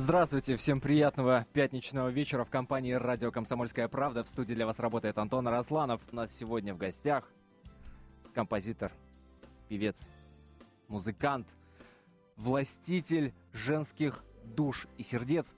Здравствуйте, всем приятного пятничного вечера в компании «Радио Комсомольская правда». В студии для вас работает Антон Арасланов. У нас сегодня в гостях композитор, певец, музыкант, властитель женских душ и сердец –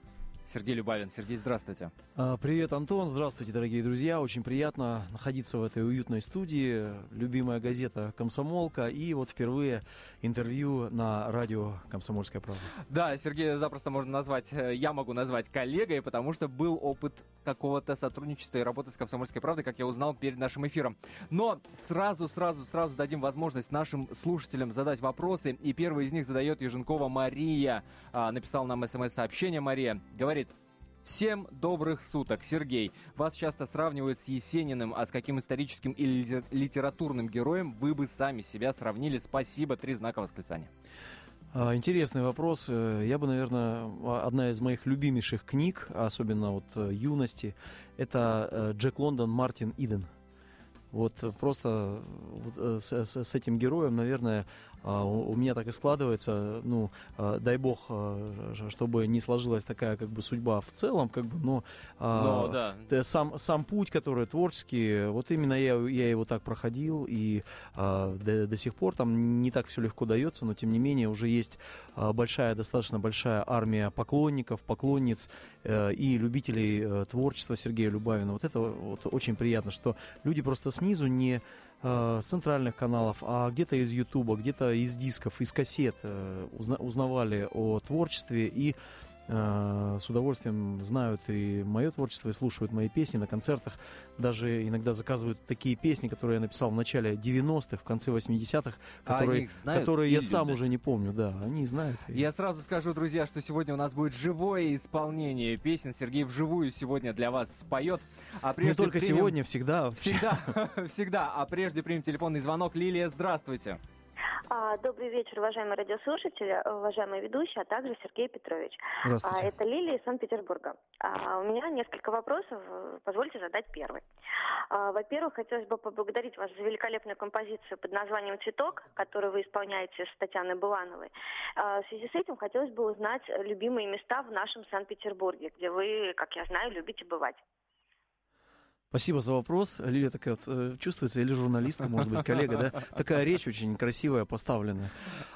Сергей Любавин. Сергей, здравствуйте. А, привет, Антон. Здравствуйте, дорогие друзья. Очень приятно находиться в этой уютной студии. Любимая газета «Комсомолка». И вот впервые интервью на радио «Комсомольская правда». Да, Сергей запросто можно назвать, э, я могу назвать коллегой, потому что был опыт какого-то сотрудничества и работы с «Комсомольской правдой», как я узнал перед нашим эфиром. Но сразу, сразу, сразу дадим возможность нашим слушателям задать вопросы. И первый из них задает Еженкова Мария. А, написал нам смс-сообщение Мария. Говорит, Всем добрых суток, Сергей. Вас часто сравнивают с Есениным, а с каким историческим или литературным героем вы бы сами себя сравнили? Спасибо, три знака восклицания. А, интересный вопрос. Э, я бы, наверное, одна из моих любимейших книг, особенно вот э, юности, это э, Джек Лондон, Мартин Иден. Вот просто с, с, с этим героем, наверное, а, у меня так и складывается, ну, а, дай бог, а, чтобы не сложилась такая как бы судьба в целом, как бы, но, но да. сам, сам путь, который творческий, вот именно я, я его так проходил, и до, до сих пор там не так все легко дается, но тем не менее уже есть большая, достаточно большая армия поклонников, поклонниц э, и любителей э, творчества Сергея Любавина. Вот это вот очень приятно, что люди просто снизу не э, с центральных каналов, а где-то из Ютуба, где-то из дисков, из кассет э, узна- узнавали о творчестве и Э, с удовольствием знают и мое творчество, и слушают мои песни на концертах. Даже иногда заказывают такие песни, которые я написал в начале 90-х, в конце 80-х, а которые, а которые я любят. сам уже не помню. Да, они знают. Я сразу скажу, друзья, что сегодня у нас будет живое исполнение песен. Сергей вживую сегодня для вас споет. А не только примем... сегодня, всегда. Всегда, всегда. А прежде примем телефонный звонок. Лилия, здравствуйте. А, добрый вечер, уважаемые радиослушатели, уважаемые ведущие, а также Сергей Петрович. Здравствуйте. А, это Лилия из Санкт-Петербурга. А, у меня несколько вопросов, позвольте задать первый. А, во-первых, хотелось бы поблагодарить вас за великолепную композицию под названием «Цветок», которую вы исполняете с Татьяной Булановой. А, в связи с этим хотелось бы узнать любимые места в нашем Санкт-Петербурге, где вы, как я знаю, любите бывать. Спасибо за вопрос. Лилия такая вот э, чувствуется, или журналистка, может быть, коллега, да? Такая речь очень красивая, поставленная.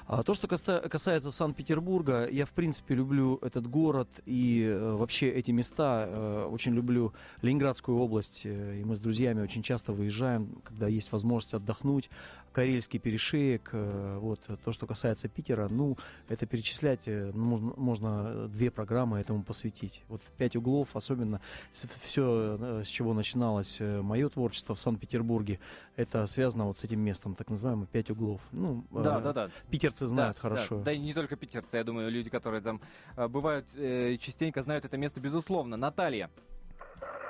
А то, что касается Санкт-Петербурга, я, в принципе, люблю этот город и э, вообще эти места. Э, очень люблю Ленинградскую область, и мы с друзьями очень часто выезжаем, когда есть возможность отдохнуть. Карельский перешеек, вот. То, что касается Питера, ну, это перечислять, можно, можно две программы этому посвятить. Вот «Пять углов», особенно все, с чего начиналось э, мое творчество в Санкт-Петербурге, это связано вот с этим местом, так называемый «Пять углов». Ну, да, э, да, да. Питерцы знают да, хорошо. Да, да, и не только питерцы, я думаю, люди, которые там э, бывают, э, частенько знают это место, безусловно. Наталья.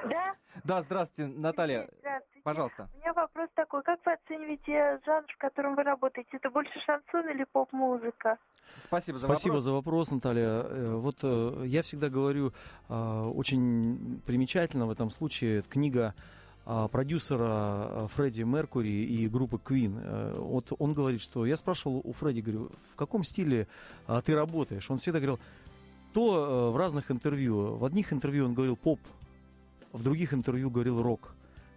Да? Да, здравствуйте, Наталья. Здравствуйте. Пожалуйста. У меня вопрос такой. Как вы оцениваете жанр, в котором вы работаете? Это больше шансон или поп-музыка? Спасибо за Спасибо вопрос. за вопрос, Наталья. Э, вот э, я всегда говорю, э, очень примечательно в этом случае книга продюсера Фредди Меркури и группы Queen. Вот он говорит, что я спрашивал у Фредди, говорю, в каком стиле ты работаешь? Он всегда говорил, то в разных интервью. В одних интервью он говорил поп, в других интервью говорил рок.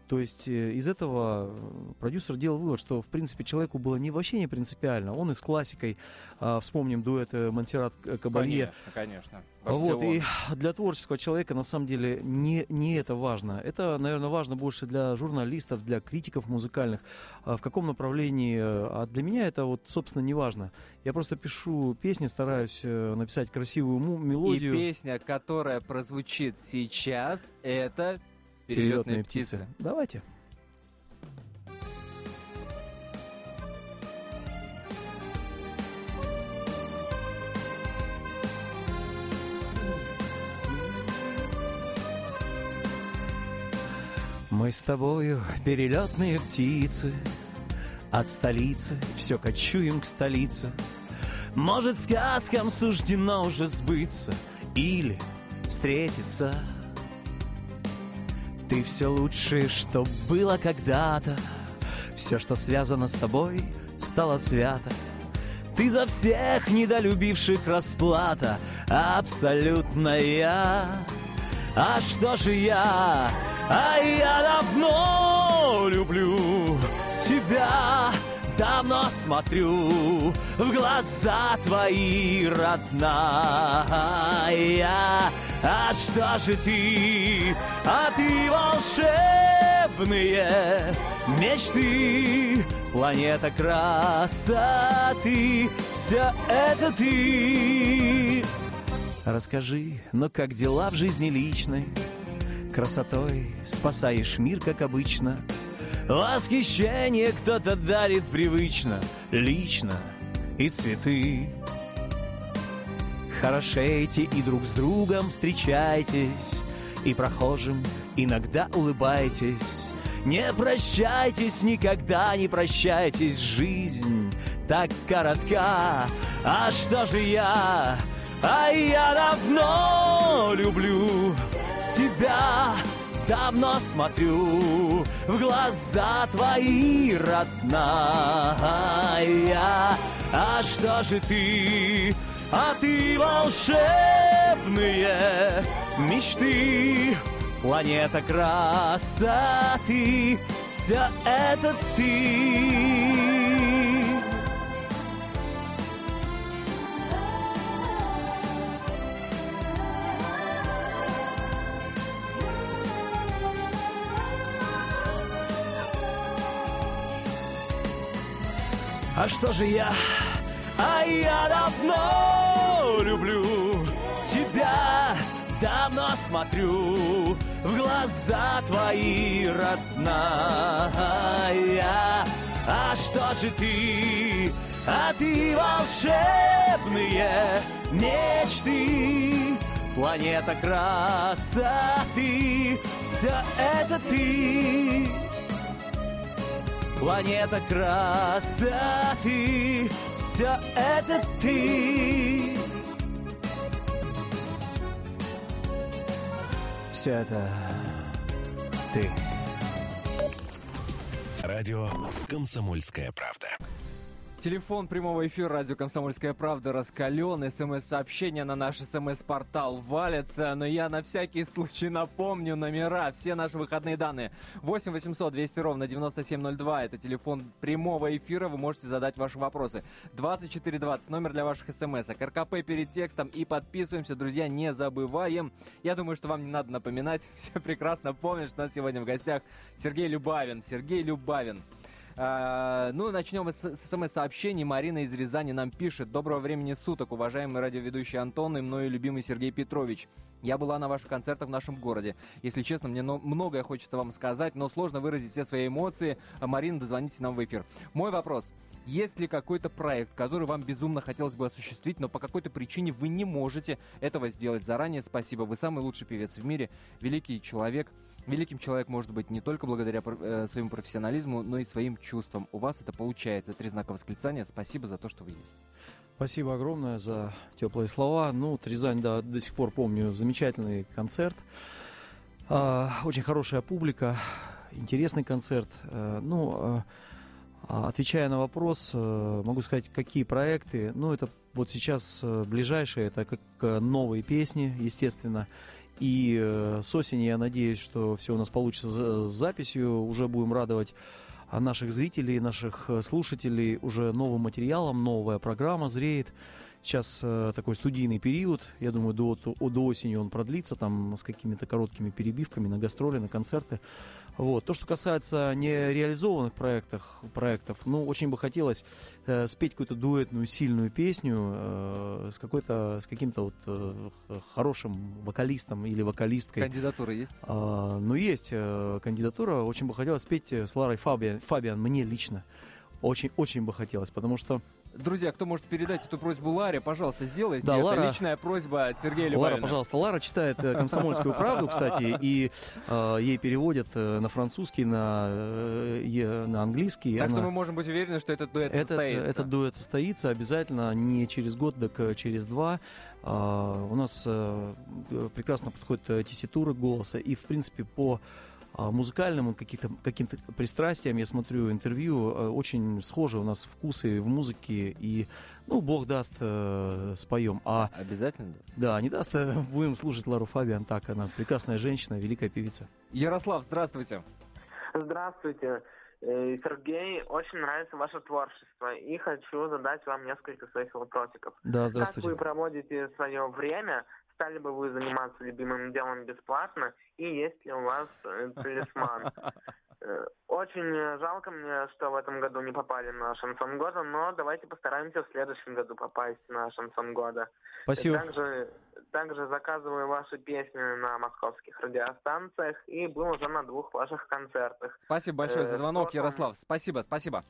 То есть э, из этого э, продюсер делал вывод, что в принципе человеку было не вообще не принципиально. Он и с классикой, э, вспомним дуэт Монсеррат Кабалье. Конечно, конечно. Вот, и для творческого человека на самом деле не, не это важно. Это, наверное, важно больше для журналистов, для критиков музыкальных, в каком направлении. А для меня это вот, собственно, не важно. Я просто пишу песни, стараюсь написать красивую мелодию. И песня, которая прозвучит сейчас, это Перелетные, птицы. Давайте. Мы с тобою перелетные птицы, От столицы все кочуем к столице. Может, сказкам суждено уже сбыться Или встретиться — ты все лучшее, что было когда-то Все, что связано с тобой, стало свято Ты за всех недолюбивших расплата абсолютная. А что же я? А я давно люблю тебя давно смотрю в глаза твои, родная. А что же ты, а ты волшебные мечты, планета красоты, все это ты. Расскажи, но как дела в жизни личной? Красотой спасаешь мир, как обычно — Восхищение кто-то дарит привычно, лично и цветы. Хорошейте и друг с другом встречайтесь, и прохожим иногда улыбайтесь. Не прощайтесь, никогда не прощайтесь, жизнь так коротка. А что же я? А я давно люблю тебя, давно смотрю в глаза твои, родная. А что же ты? А ты волшебные мечты, планета красоты, все это ты. А что же я? А я давно люблю тебя, давно смотрю в глаза твои, родная. А что же ты? А ты волшебные мечты, планета красоты, все это ты. Планета красоты, все это ты. Все это ты. Радио «Комсомольская правда». Телефон прямого эфира радио «Комсомольская правда» раскален. СМС-сообщения на наш СМС-портал валятся. Но я на всякий случай напомню номера, все наши выходные данные. 8 800 200 ровно 9702. Это телефон прямого эфира. Вы можете задать ваши вопросы. 2420 номер для ваших смс. РКП перед текстом и подписываемся. Друзья, не забываем. Я думаю, что вам не надо напоминать. Все прекрасно помнят, что у нас сегодня в гостях Сергей Любавин. Сергей Любавин. А, ну, начнем с, смс-сообщений. Марина из Рязани нам пишет. Доброго времени суток, уважаемый радиоведущий Антон и мною любимый Сергей Петрович. Я была на ваших концертах в нашем городе. Если честно, мне многое хочется вам сказать, но сложно выразить все свои эмоции. Марина, дозвоните нам в эфир. Мой вопрос. Есть ли какой-то проект, который вам безумно хотелось бы осуществить, но по какой-то причине вы не можете этого сделать? Заранее спасибо. Вы самый лучший певец в мире, великий человек. Великим человек может быть не только благодаря э, своему профессионализму, но и своим чувствам. У вас это получается. Три знака восклицания. Спасибо за то, что вы есть. Спасибо огромное за теплые слова. Ну, вот Рязань, да, до сих пор помню замечательный концерт. А, очень хорошая публика, интересный концерт. А, ну, а, а отвечая на вопрос, а, могу сказать, какие проекты. Ну, это вот сейчас а, ближайшие, это как новые песни, естественно. И э, с осени я надеюсь, что все у нас получится с записью. Уже будем радовать а, наших зрителей, наших э, слушателей уже новым материалом. Новая программа зреет. Сейчас э, такой студийный период. Я думаю, до, до осени он продлится, там с какими-то короткими перебивками на гастроли, на концерты. Вот. То, что касается нереализованных проектов, проектов ну, очень бы хотелось э, спеть какую-то дуэтную, сильную песню э, с, какой-то, с каким-то вот э, хорошим вокалистом или вокалисткой. Кандидатура есть? А, ну, есть э, кандидатура. Очень бы хотелось спеть с Ларой Фабиан, Фабиан мне лично. Очень-очень бы хотелось, потому что Друзья, кто может передать эту просьбу Ларе, пожалуйста, сделайте. Да, Это Лара, личная просьба от Сергея Любавина. Лара, пожалуйста. Лара читает э, «Комсомольскую правду», кстати, и э, ей переводят э, на французский, на, э, на английский. Так Она... что мы можем быть уверены, что этот дуэт этот, состоится. Этот дуэт состоится обязательно не через год, так э, через два. Uh, у нас uh, прекрасно подходит тесситура голоса, и, в принципе, по а, музыкальным каких-то, каким-то пристрастиям. Я смотрю интервью, э, очень схожи у нас вкусы в музыке, и, ну, бог даст, э, споем. А, Обязательно? да, не даст, э, будем слушать Лару Фабиан, так, она прекрасная женщина, великая певица. Ярослав, здравствуйте. Здравствуйте. Сергей, очень нравится ваше творчество и хочу задать вам несколько своих вопросиков. Да, Как здравствуйте. вы проводите свое время? Стали бы вы заниматься любимым делом бесплатно? И есть ли у вас э, талисман? Э, Очень жалко мне, что в этом году не попали на шансон года, но давайте постараемся в следующем году попасть на шансон года. Спасибо. Также, также заказываю ваши песни на московских радиостанциях и был уже на двух ваших концертах. Спасибо большое за Э, звонок? Ярослав. Спасибо, спасибо.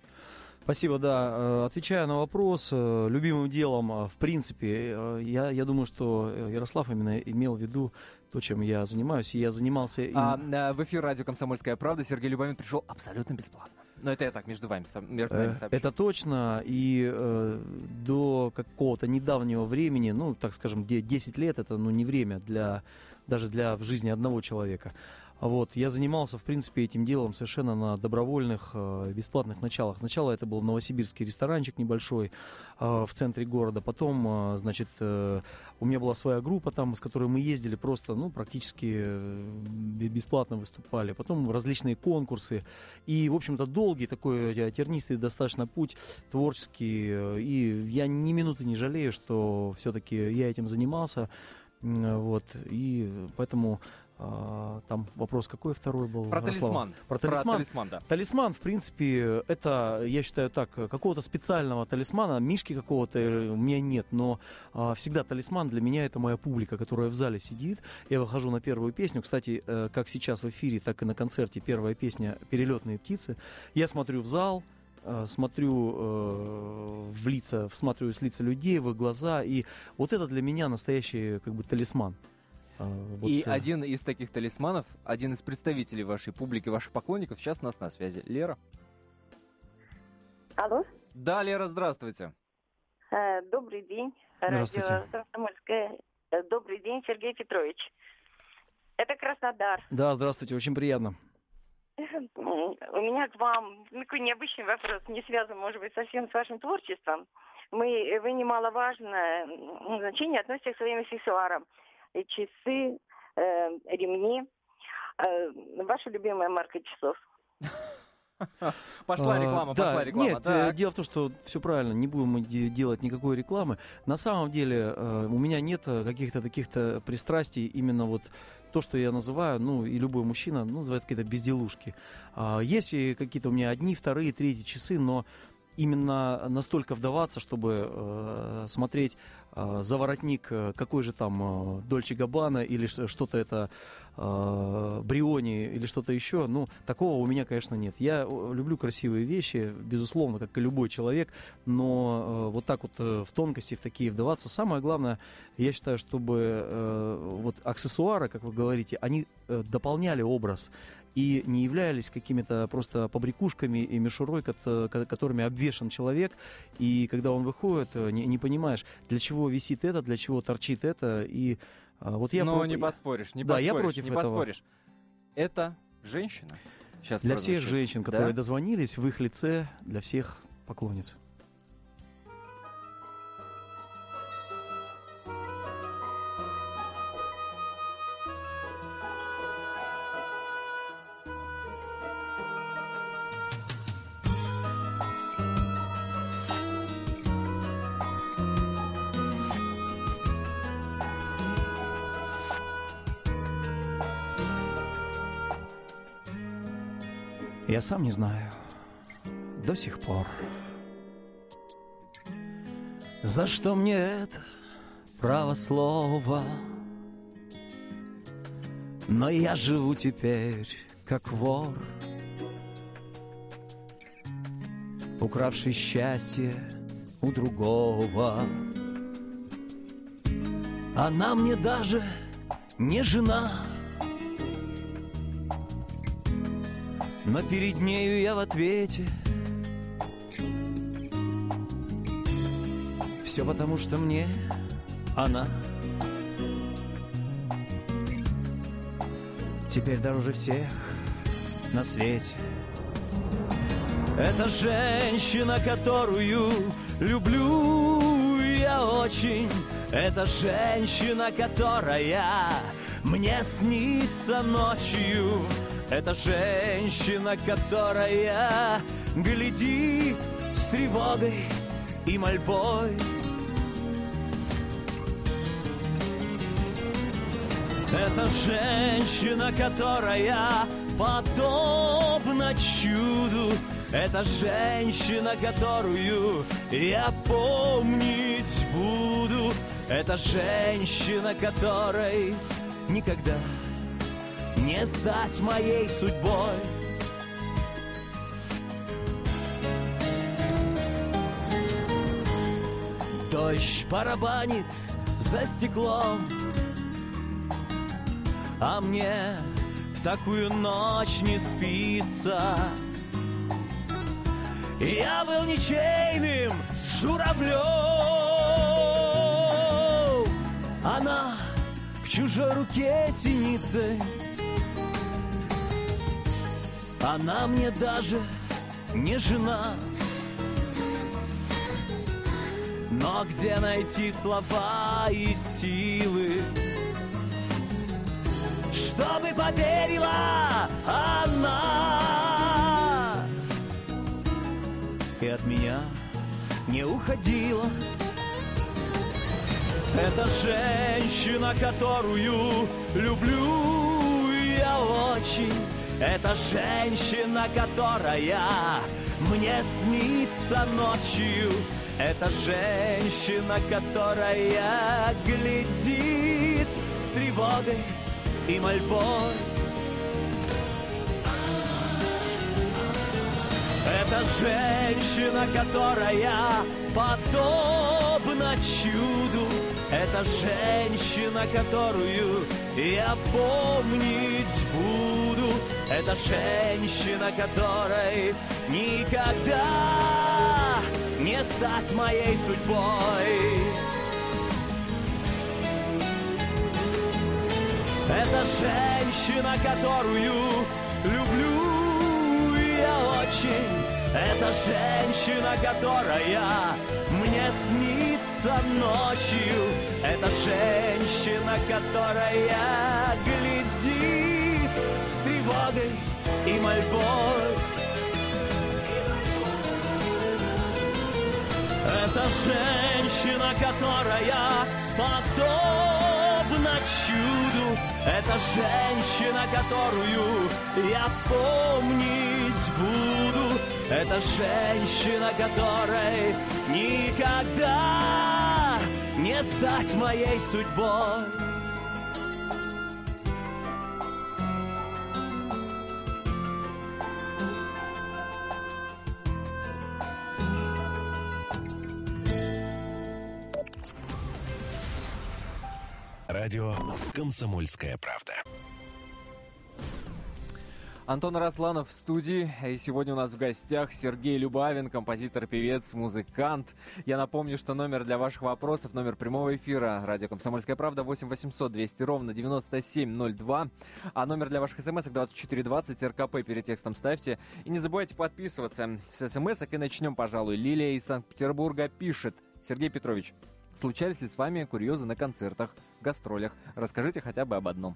Спасибо, да. Э, Отвечая на вопрос, э, любимым делом, э, в принципе, я, я думаю, что Ярослав именно имел в виду то, чем я занимаюсь. И я занимался... им- А, в эфир радио «Комсомольская правда» Сергей Любавин пришел абсолютно бесплатно. Но это я так между вами, между нами сообщу. Это точно, и э, до какого-то недавнего времени, ну, так скажем, де- 10 лет, это ну, не время для, даже для в жизни одного человека. Вот, я занимался, в принципе, этим делом совершенно на добровольных, э, бесплатных началах. Сначала это был новосибирский ресторанчик небольшой э, в центре города. Потом, э, значит, у меня была своя группа там, с которой мы ездили просто, ну, практически бе- бесплатно выступали. Потом различные конкурсы. И, в общем-то, долгий такой тернистый достаточно путь творческий. И я ни минуты не жалею, что все-таки я этим занимался. Вот. И поэтому а, там вопрос какой второй был? Про Ярослав? талисман. Про талисман. талисман, да. Талисман, в принципе, это, я считаю так, какого-то специального талисмана, мишки какого-то у меня нет, но а, всегда талисман для меня это моя публика, которая в зале сидит. Я выхожу на первую песню. Кстати, э, как сейчас в эфире, так и на концерте первая песня «Перелетные птицы». Я смотрю в зал, э, смотрю э, в лица, всматриваюсь в лица людей, в их глаза, и вот это для меня настоящий как бы талисман. А, вот, И э, один из таких талисманов, один из представителей вашей публики, ваших поклонников, сейчас у нас на связи. Лера. Алло, Да, Лера, здравствуйте. Э, добрый день, Здравствуйте. радио. Э, Добрый день, Сергей Петрович. Это Краснодар. Да, здравствуйте, очень приятно. У меня к вам такой необычный вопрос, не связан, может быть, совсем с вашим творчеством. Мы, вы немаловажное значение относите к своим аксессуарам. И Часы, э, ремни. Э, ваша любимая марка часов. Пошла А, реклама, да, пошла реклама. Нет, Так. э, дело в том, что все правильно, не будем мы де- делать никакой рекламы. На самом деле э, у меня нет э, каких-то таких-то пристрастий, именно вот то, что я называю, ну и любой мужчина ну, называет какие-то безделушки. А, Есть и какие-то у меня одни, вторые, третьи часы, но именно настолько вдаваться, чтобы э, смотреть э, за воротник, э, какой же там Дольче Габбана или что-то это э, Бриони или что-то еще, ну, такого у меня, конечно, нет. Я э, люблю красивые вещи, безусловно, как и любой человек, но э, вот так вот э, в тонкости, в такие вдаваться, самое главное, я считаю, чтобы э, вот аксессуары, как вы говорите, они э, дополняли образ и не являлись какими-то просто побрякушками и мишурой, кото- ко- которыми обвешан человек, и когда он выходит, э, не, не понимаешь, для чего висит это, для чего торчит это, и а, вот я... Но про- не поспоришь, не Да, поспоришь, я против не этого. поспоришь. Это женщина. Сейчас Для всех прозвучит. женщин, Да? которые дозвонились, в их лице, для всех поклонниц. Я сам не знаю до сих пор, за что мне это право слова. Но я живу теперь как вор, укравший счастье у другого. Она мне даже не жена, но перед нею я в ответе. Все потому, что мне она теперь дороже всех на свете. Это женщина, которую люблю я очень. Это женщина, которая мне снится ночью. Это женщина, которая глядит с тревогой и мольбой. Это женщина, которая подобна чуду. Это женщина, которую я помнить буду. Это женщина, которой никогда не стать моей судьбой. Дождь барабанит за стеклом, а мне в такую ночь не спится. Я был ничейным журавлем, она в чужой руке синицы. Она мне даже не жена. Но где найти слова и силы, чтобы поверила она и от меня не уходила? Это женщина, которую люблю я очень. Это женщина, которая мне снится ночью. Это женщина, которая глядит с тревогой и мольбой. Это женщина, которая подобна чуду. Это женщина, которую я помнить буду. Это женщина, которой никогда не стать моей судьбой. Это женщина, которую люблю я очень. Это женщина, которая мне снится ночью. Это женщина, которая с тревогой и мольбой. Это женщина, которая подобна чуду. Это женщина, которую я помнить буду. Это женщина, которой никогда не стать моей судьбой. Радио «Комсомольская правда». Антон Росланов в студии. И сегодня у нас в гостях Сергей Любавин, композитор, певец, музыкант. Я напомню, что номер для ваших вопросов, номер прямого эфира радио «Комсомольская правда» 8 800 200 ровно 9702. А номер для ваших смс 2420, РКП перед текстом ставьте. И не забывайте подписываться с смс и начнем, пожалуй. Лилия из Санкт-Петербурга пишет. Сергей Петрович, случались ли с вами курьезы на концертах, гастролях? Расскажите хотя бы об одном.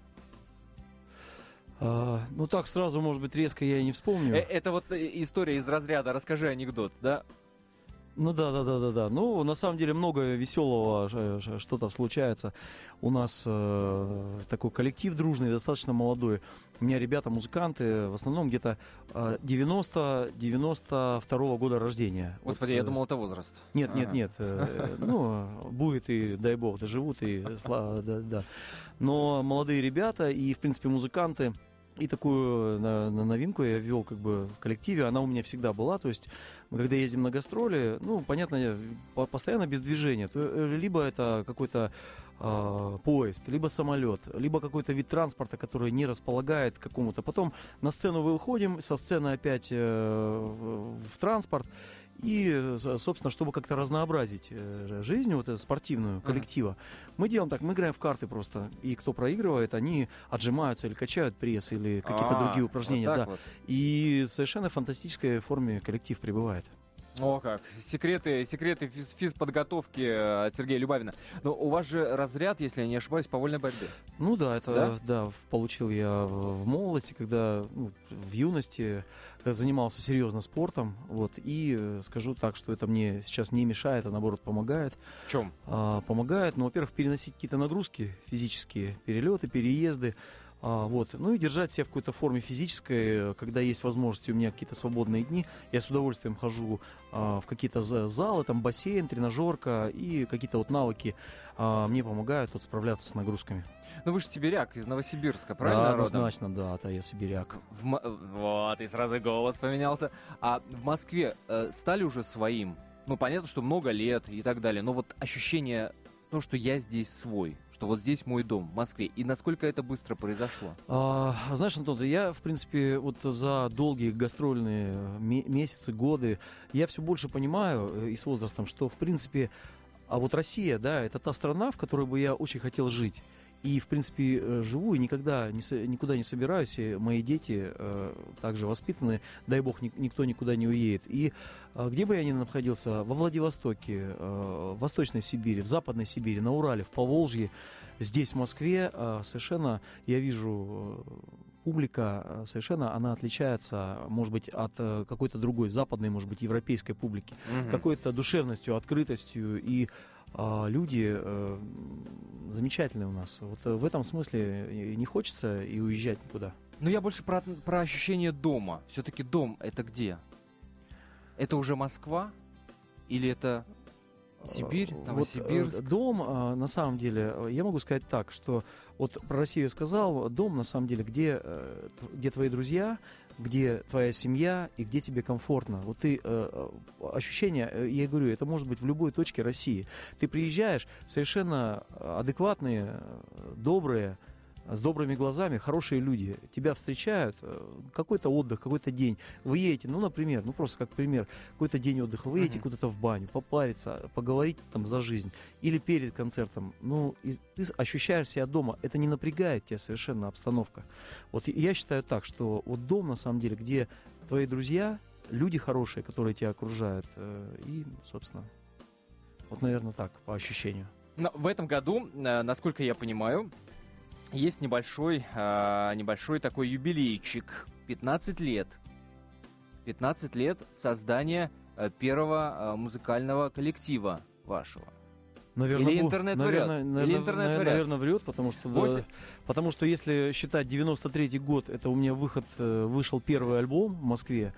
А, ну так сразу, может быть, резко я и не вспомню. Э, Это вот э, история из разряда «Расскажи анекдот», да? Ну да, да, да, да, да. Ну, на самом деле много веселого ш- ш- что-то случается. У нас э, такой коллектив дружный, достаточно молодой. У меня ребята музыканты, в основном где-то э, 90-92 года рождения. Господи, Вот, я э, думал, это возраст. Нет, нет, нет. э, Ну, будет и, дай бог, доживут, и слава, да, да. Но молодые ребята и, в принципе, музыканты. И такую на- на новинку я ввел как бы в коллективе, она у меня всегда была, то есть мы когда ездим на гастроли, ну, понятно, постоянно без движения, то, э, либо это какой-то а, поезд, либо самолет, либо какой-то вид транспорта, который не располагает к какому-то. Потом на сцену выходим, со сцены опять э, в транспорт, И, э, собственно, чтобы как-то разнообразить э, жизнь вот эту спортивную коллектива, мы делаем так, мы играем в карты просто. И кто проигрывает, они отжимаются или качают пресс, или какие-то А, другие упражнения. вот да. вот. И совершенно фантастической форме коллектив пребывает. О, как. Секреты, секреты физ- физподготовки э, от Сергея Любавина. Но у вас же разряд, если я не ошибаюсь, по вольной борьбе. Ну да, это Да? да, получил я в молодости, когда ну, в юности когда занимался серьезно спортом. Вот, и э, скажу так, что это мне сейчас не мешает, а наоборот помогает. В чем? А, помогает, ну, во-первых, переносить какие-то нагрузки физические, перелеты, переезды. А, вот. Ну и держать себя в какой-то форме физической, э, когда есть возможности у меня какие-то свободные дни. Я с удовольствием хожу а, в какие-то за- залы, там бассейн, тренажерка и какие-то вот навыки а, мне помогают вот справляться с нагрузками. Ну вы же сибиряк из Новосибирска, правильно? Да, родом? однозначно, да, да, я сибиряк. В Вот, и сразу голос поменялся. А в Москве э, стали уже своим? Ну, понятно, что много лет и так далее, но вот ощущение, то, что я здесь свой, что вот здесь мой дом в Москве, и насколько это быстро произошло? А, знаешь, Антон, я, в принципе, вот за долгие гастрольные ме- месяцы, годы, я все больше понимаю э, и с возрастом, что, в принципе, а вот Россия, да, это та страна, в которой бы я очень хотел жить. И, в принципе, э, живу и никогда не никуда не собираюсь. И мои дети э, также воспитаны. Дай бог, ни- никто никуда не уедет. И э, где бы я ни находился, во Владивостоке, э, в Восточной Сибири, в Западной Сибири, на Урале, в Поволжье, здесь, в Москве, э, совершенно я вижу э, публика э, совершенно она отличается, может быть, от э, какой-то другой западной, может быть, европейской публики Мгм. какой-то душевностью, открытостью, и а, люди э, замечательные у нас. Вот э, в этом смысле не хочется и уезжать никуда. Ну, я больше про, про ощущение дома. Все-таки дом это где? Это уже Москва? Или это Сибирь, вот, Новосибирск? э, дом, на самом деле, я могу сказать так, что вот про Россию я сказал, дом, на самом деле, где, э, где твои друзья, где твоя семья и где тебе комфортно. Вот ты, э, э, ощущение, я говорю, это может быть в любой точке России. Ты приезжаешь, совершенно адекватные, добрые, с добрыми глазами, хорошие люди тебя встречают, э, какой-то отдых, какой-то день. Вы едете, ну, например, ну, просто как пример, какой-то день отдыха, вы едете Мгм. куда-то в баню, попариться, поговорить там за жизнь, или перед концертом, ну, и ты ощущаешь себя дома, это не напрягает тебя совершенно обстановка. Вот я считаю так, что вот дом, на самом деле, где твои друзья, люди хорошие, которые тебя окружают, э, и, собственно, вот, наверное, так, по ощущению. Но в этом году, э, насколько я понимаю, есть небольшой, а, небольшой такой юбилейчик. 15 лет. 15 лет создания э, первого э, музыкального коллектива вашего. Наверное, Или интернет врет? наверное, Или интернет наверное, врет? наверное, врет, потому что, да, потому что если считать 93-й год, это у меня выход, э, вышел первый альбом в Москве,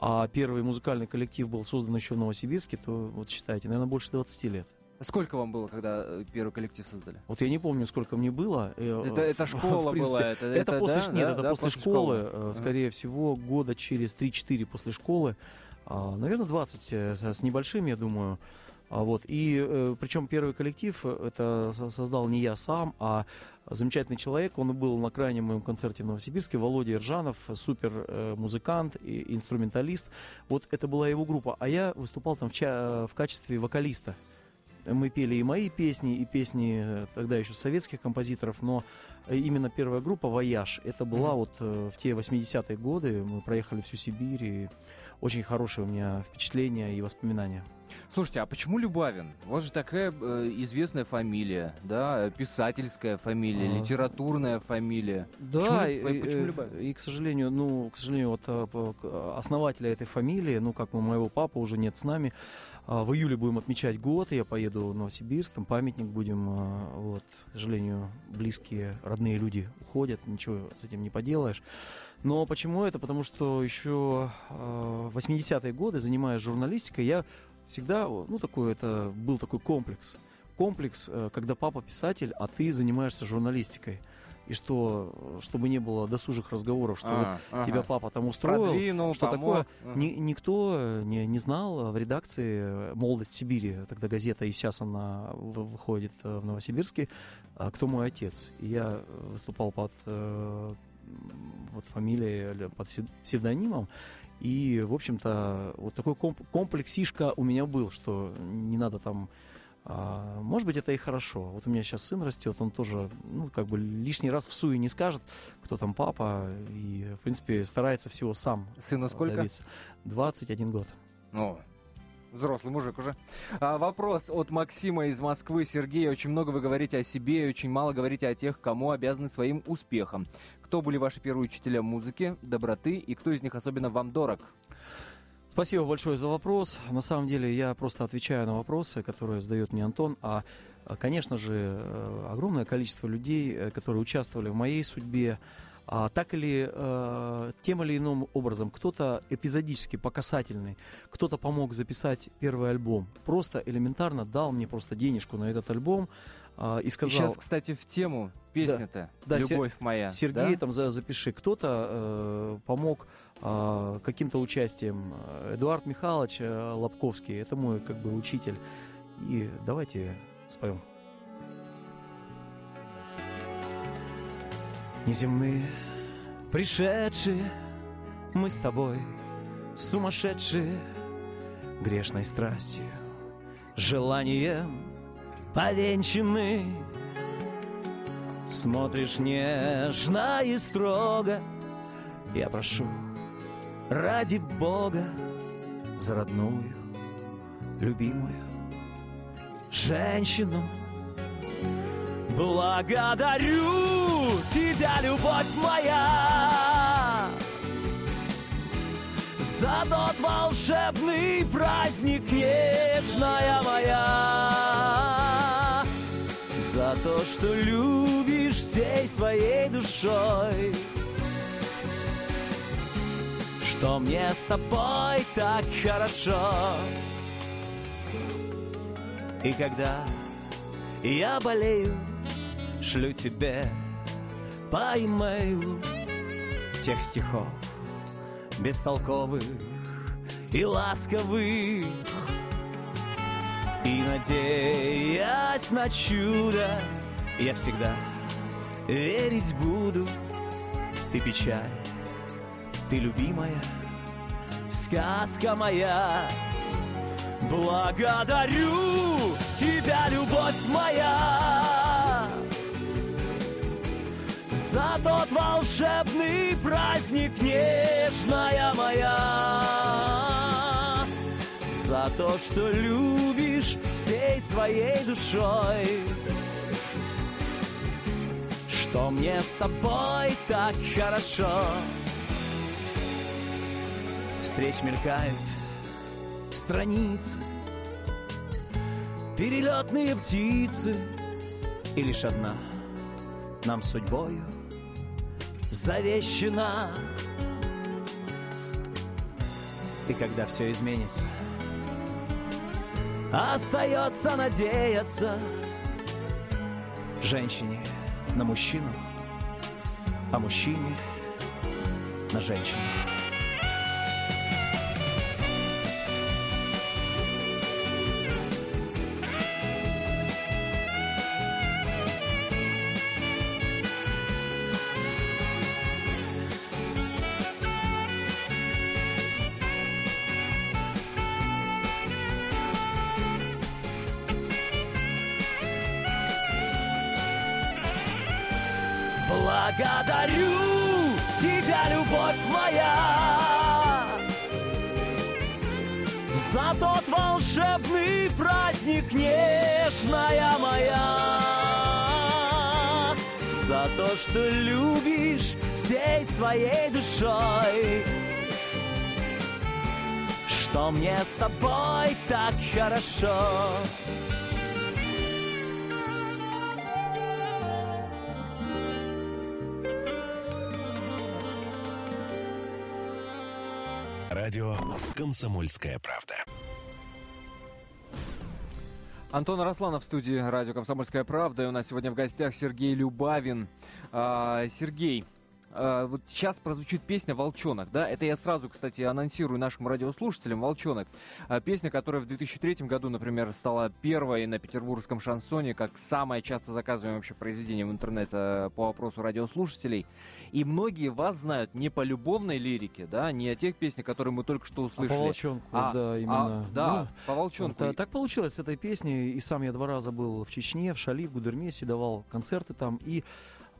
а первый музыкальный коллектив был создан еще в Новосибирске, то вот считайте, наверное, больше 20 лет. Сколько вам было, когда э, первый коллектив создали? Вот я не помню, сколько мне было. э, Это, это школа принципе. была? Это, Это, после, да, нет, да, это да, после, школы, э, Ага. скорее всего, года через 3-4 после школы. А, наверное, 20 э, с небольшим, я думаю. А вот, и э, причем первый коллектив э, это со- создал не я сам, а замечательный человек. Он был на крайнем моем концерте в Новосибирске. Володя Иржанов, супер э, музыкант и инструменталист. Вот это была его группа. А я выступал там в, ча- в качестве вокалиста. Мы пели и мои песни, и песни э, тогда еще советских композиторов, но э, именно первая группа «Вояж» это была Мгм. вот э, в те 80-е годы. Мы проехали всю Сибирь, и очень хорошие у меня впечатления и воспоминания. Слушайте, а почему Любавин? У вас же такая э, известная фамилия, да, писательская фамилия, А. литературная фамилия. Да, Почему и, почему э, Любавин? и, к сожалению, ну, к сожалению, вот э, основателя этой фамилии, ну, как мы, моего папы уже нет с нами. А, В июле будем отмечать год, я поеду в Новосибирск, там памятник будем, а, вот, к сожалению, близкие, родные люди уходят, ничего с этим не поделаешь. Но почему это? Потому что еще в 80-е годы, занимаясь журналистикой, я всегда, ну, такой, это был такой комплекс. Комплекс, э, когда папа писатель, а ты занимаешься журналистикой. И что, чтобы не было досужих разговоров, что вот А, ага. тебя папа там устроил, продвинул, что помог. такое, ни- никто э, не, не знал в редакции э, «Молодость Сибири», тогда газета, и сейчас она выходит в Новосибирске, а кто мой отец. И я выступал под вот фамилией под псевдонимом. И, в общем-то, вот такой комплексишка у меня был, что не надо там а, может быть, это и хорошо. Вот у меня сейчас сын растет, он тоже, ну, как бы лишний раз в суе не скажет, кто там папа, и, в принципе, старается всего сам. Сыну сколько? Добиться. 21 год. Ну, взрослый мужик уже. А, вопрос от Максима из Москвы. Сергей, очень много вы говорите о себе, очень мало говорите о тех, кому обязаны своим успехом. Кто были ваши первые учителя музыки, доброты, и кто из них особенно вам дорог? Спасибо большое за вопрос. На самом деле я просто отвечаю на вопросы, которые задает мне Антон. А, а конечно же, э, огромное количество людей, э, которые участвовали в моей судьбе, а, так или э, тем или иным образом, кто-то эпизодически, по касательной, кто-то помог записать первый альбом, просто элементарно дал мне просто денежку на этот альбом, а, и сказал... Сейчас, кстати, в тему песня-то да, «Любовь да, моя». Сергей да? там за, запиши. Кто-то э, помог э, каким-то участием. Эдуард Михайлович э, Лобковский, это мой как бы учитель. И давайте споем. Неземные, пришедшие, мы с тобой, сумасшедшие, грешной страстью, желанием повенчаны. Смотришь нежно и строго, я прошу, ради Бога, за родную, любимую женщину. Благодарю тебя, любовь моя, за тот волшебный праздник, нежная моя, за то, что любишь всей своей душой, что мне с тобой так хорошо. И когда я болею, шлю тебе по имейлу тех стихов, бестолковых и ласковых. И надеясь на чудо, я всегда верить буду. Ты печаль, ты любимая, сказка моя. Благодарю тебя, любовь моя за тот волшебный праздник, нежная моя, за то, что любишь всей своей душой, что мне с тобой так хорошо. Встреч мелькают страницы, перелетные птицы, и лишь одна нам судьбою — завещена. И когда все изменится, остается надеяться женщине на мужчину, а мужчине на женщину. Что любишь всей своей душой, что мне с тобой так хорошо. Радио «Комсомольская правда». Антон Росланов в студии радио «Комсомольская правда». И у нас сегодня в гостях Сергей Любавин. А, Сергей, э, вот сейчас прозвучит песня «Волчонок», да, это я сразу, кстати, анонсирую нашим радиослушателям «Волчонок». Э, песня, которая в 2003 году, например, стала первой на петербургском шансоне, как самое часто заказываемое вообще произведение в интернете э, по вопросу радиослушателей. И многие вас знают не по любовной лирике, да, не о тех песнях, которые мы только что услышали. А по волчонку, А, да, а, именно. да, Ну, по волчонку. Вот, а, так получилось с этой песней. И сам я два раза был в Чечне, в Шали, в Гудермесе, давал концерты там. И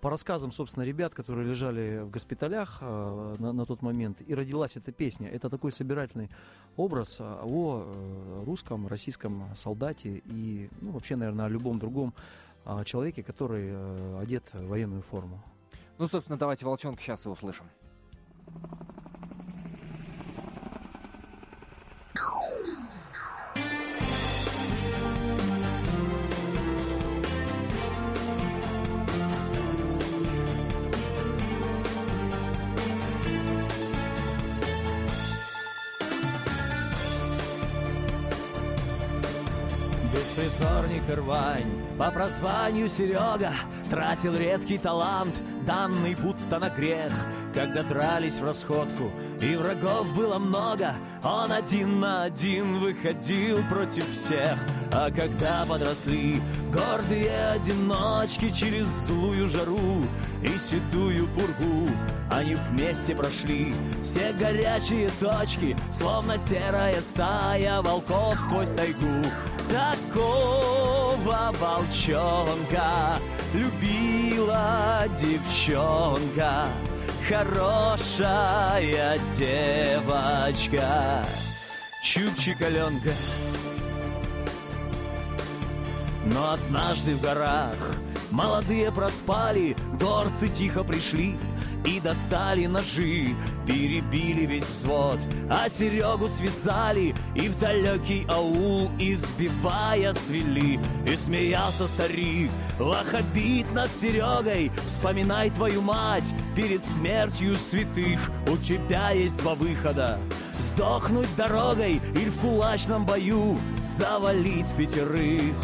по рассказам, собственно, ребят, которые лежали в госпиталях э, на, на тот момент, и родилась эта песня. Это такой собирательный образ э, о э, русском, российском солдате и, ну, вообще, наверное, о любом другом э, человеке, который э, одет в военную форму. Ну, собственно, давайте «Волчонка» сейчас и услышим. Беспризорник рвань, по прозванию Серега Тратил редкий талант, данный будто на грех. Когда дрались в расходку, и врагов было много Он один на один выходил против всех. А когда подросли гордые одиночки Через злую жару и седую пургу Они вместе прошли все горячие точки Словно серая стая волков сквозь тайгу Такого волчонка любила девчонка. Хорошая девочка. Чупчик-аленка но однажды в горах молодые проспали, горцы тихо пришли и достали ножи, перебили весь взвод, а Серегу связали и в далекий аул избивая свели. И смеялся старик, вахабит над Серегой, вспоминай твою мать перед смертью святых, у тебя есть два выхода. Сдохнуть дорогой или в кулачном бою завалить пятерых.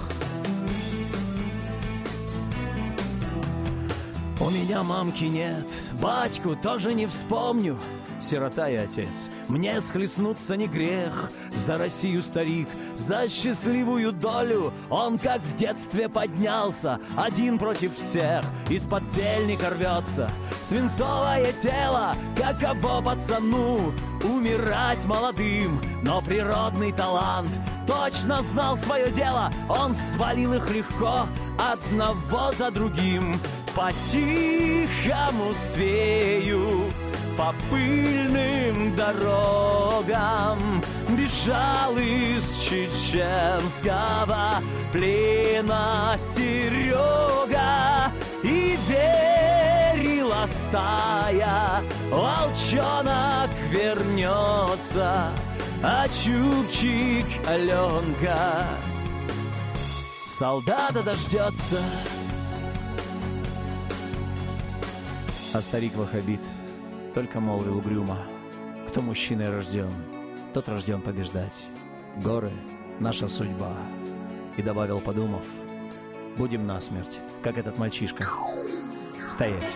Меня мамки нет, батьку тоже не вспомню. Сирота и отец, мне схлестнуться не грех. За Россию старик, за счастливую долю. Он как в детстве поднялся, один против всех. Из-под тельника рвется свинцовое тело. Каково пацану умирать молодым, но природный талант точно знал свое дело. Он свалил их легко, одного за другим. По-тихому свею, по пыльным дорогам Бежал из чеченского плена Серега И верила стая, волчонок вернется А чубчик Аленка солдата дождется А старик Вахабит только молвил угрюмо. Кто мужчиной рожден, тот рожден побеждать. Горы — наша судьба. И добавил, подумав, будем насмерть, как этот мальчишка. Стоять.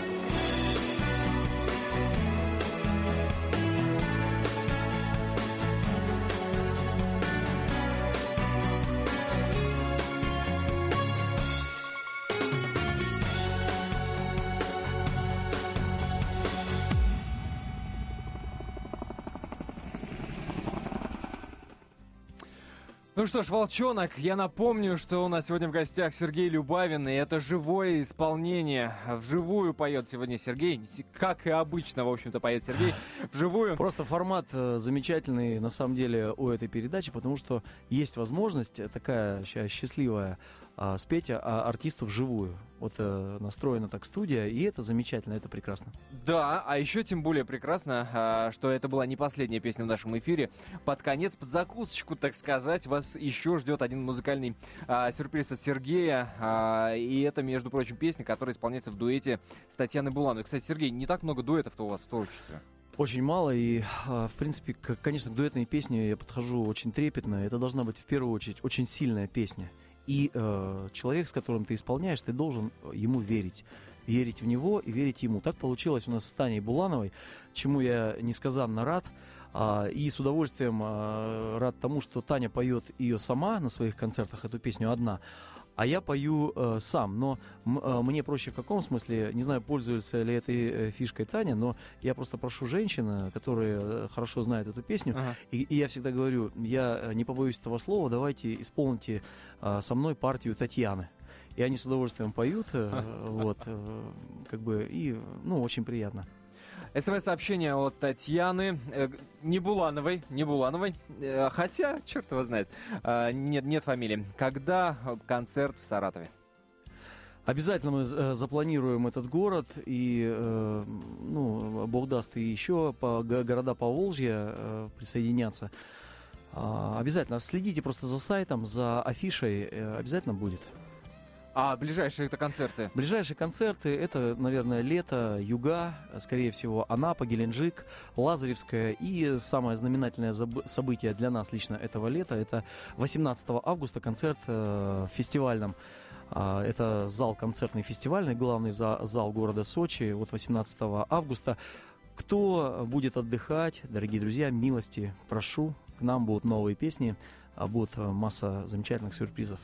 Что ж, Волчонок, я напомню, что у нас сегодня в гостях Сергей Любавин, и это живое исполнение. Вживую поет сегодня Сергей, как и обычно, в общем-то, поет Сергей вживую. Просто формат э, замечательный, на самом деле, у этой передачи, потому что есть возможность такая счастливая а, спеть а, артисту вживую. Вот э, настроена так студия, и это замечательно, это прекрасно. Да, а еще тем более прекрасно, а, что это была не последняя песня в нашем эфире. Под конец, под закусочку, так сказать, вас еще ждет один музыкальный а, сюрприз от Сергея. а, и это, между прочим, песня, которая исполняется в дуэте с Татьяной Булановой. Кстати, Сергей, не так много дуэтов-то у вас в творчестве. Очень мало, и, в принципе, к- конечно, к дуэтной песне я подхожу очень трепетно. Это должна быть, в первую очередь, очень сильная песня. И э, человек, с которым ты исполняешь, ты должен ему верить. верить в него и верить ему. Так получилось у нас с Таней Булановой, чему я несказанно рад. А, и с удовольствием а, рад тому, что Таня поет ее сама на своих концертах, эту песню одна а я пою э, сам. Но э, мне проще в каком смысле, не знаю, пользуется ли этой э, фишкой Таня, но я просто прошу женщин, которые э, хорошо знают эту песню, ага. и, и я всегда говорю, я э, не побоюсь этого слова, давайте исполните э, со мной партию Татьяны. И они с удовольствием поют, э, вот, э, как бы, и, ну, очень приятно. СМС-сообщение от Татьяны, э, не Булановой, не Булановой, э, хотя, черт его знает, э, нет, нет фамилии. Когда концерт в Саратове? Обязательно мы э, запланируем этот город, и, э, ну, бог даст, и еще по, города по Волжье э, присоединятся. А, обязательно следите просто за сайтом, за афишей, э, обязательно будет. А ближайшие это концерты? Ближайшие концерты это, наверное, лето, юга, скорее всего, Анапа, Геленджик, Лазаревская. И самое знаменательное событие для нас лично этого лета это 18 августа концерт э, в фестивальном а, это зал концертный фестивальный, главный зал города Сочи. Вот 18 августа. Кто будет отдыхать, дорогие друзья, милости прошу. К нам будут новые песни, а будут масса замечательных сюрпризов.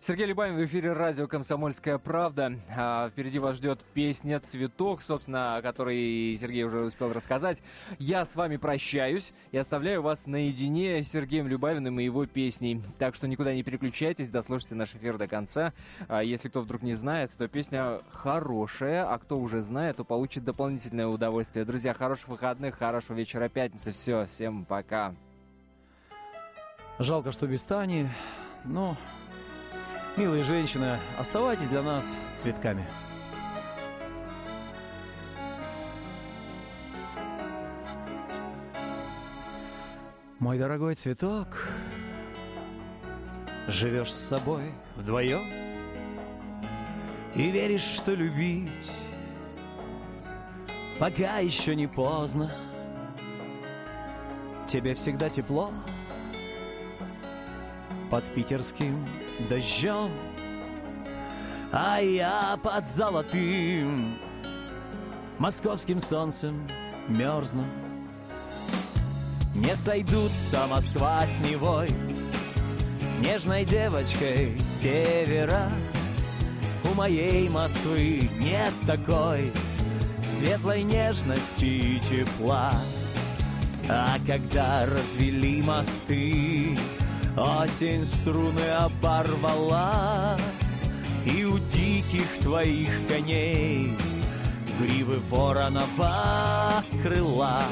Сергей Любавин в эфире радио «Комсомольская правда». А, впереди вас ждет песня «Цветок», собственно, о которой Сергей уже успел рассказать. Я с вами прощаюсь и оставляю вас наедине с Сергеем Любавиным и его песней. Так что никуда не переключайтесь, дослушайте наш эфир до конца. А, если кто вдруг не знает, то песня хорошая, а кто уже знает, то получит дополнительное удовольствие. Друзья, хороших выходных, хорошего вечера пятницы. Все, всем пока. Жалко, что без Тани, но Милые женщины, оставайтесь для нас цветками. Мой дорогой цветок, живешь с собой вдвоем и веришь, что любить пока еще не поздно. Тебе всегда тепло под питерским дождем, а я под золотым московским солнцем мерзну. Не сойдутся Москва с Невой, нежной девочкой севера. У моей Москвы нет такой светлой нежности и тепла. А когда развели мосты, Осень струны оборвала, И у диких твоих коней Гривы воронова крыла.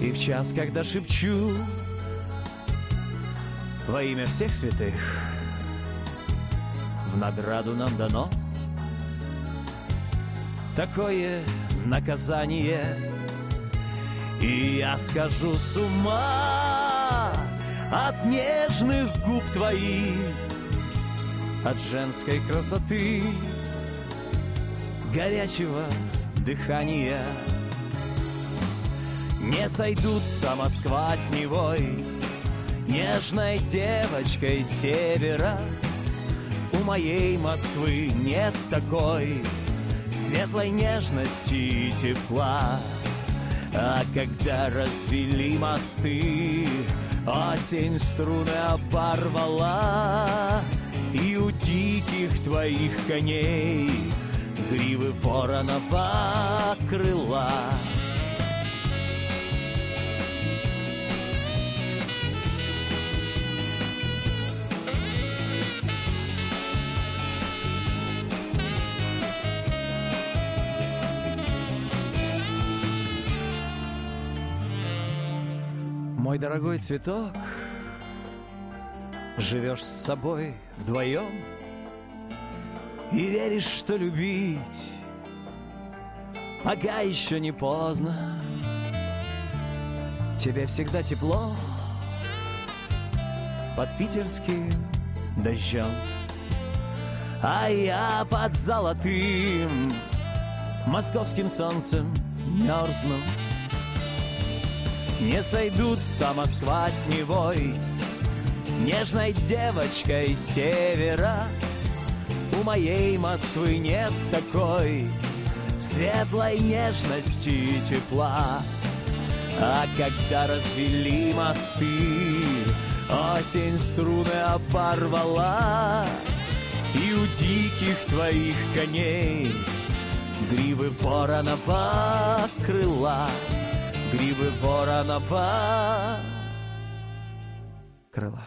И в час, когда шепчу Во имя всех святых В награду нам дано Такое наказание И я скажу с ума от нежных губ твоих, от женской красоты, горячего дыхания. Не сойдутся Москва с Невой, нежной девочкой севера. У моей Москвы нет такой светлой нежности и тепла. А когда развели мосты, Осень струны оборвала, И у диких твоих коней Гривы воронова крыла. Мой дорогой цветок, живешь с собой вдвоем И веришь, что любить пока еще не поздно. Тебе всегда тепло под питерским дождем А я под золотым московским солнцем мерзну не сойдутся Москва с Невой. Нежной девочкой севера У моей Москвы нет такой. Светлой нежности и тепла. А когда развели мосты Осень струны оборвала. И у диких твоих коней Гривы воронова крыла Гривы воронова крыла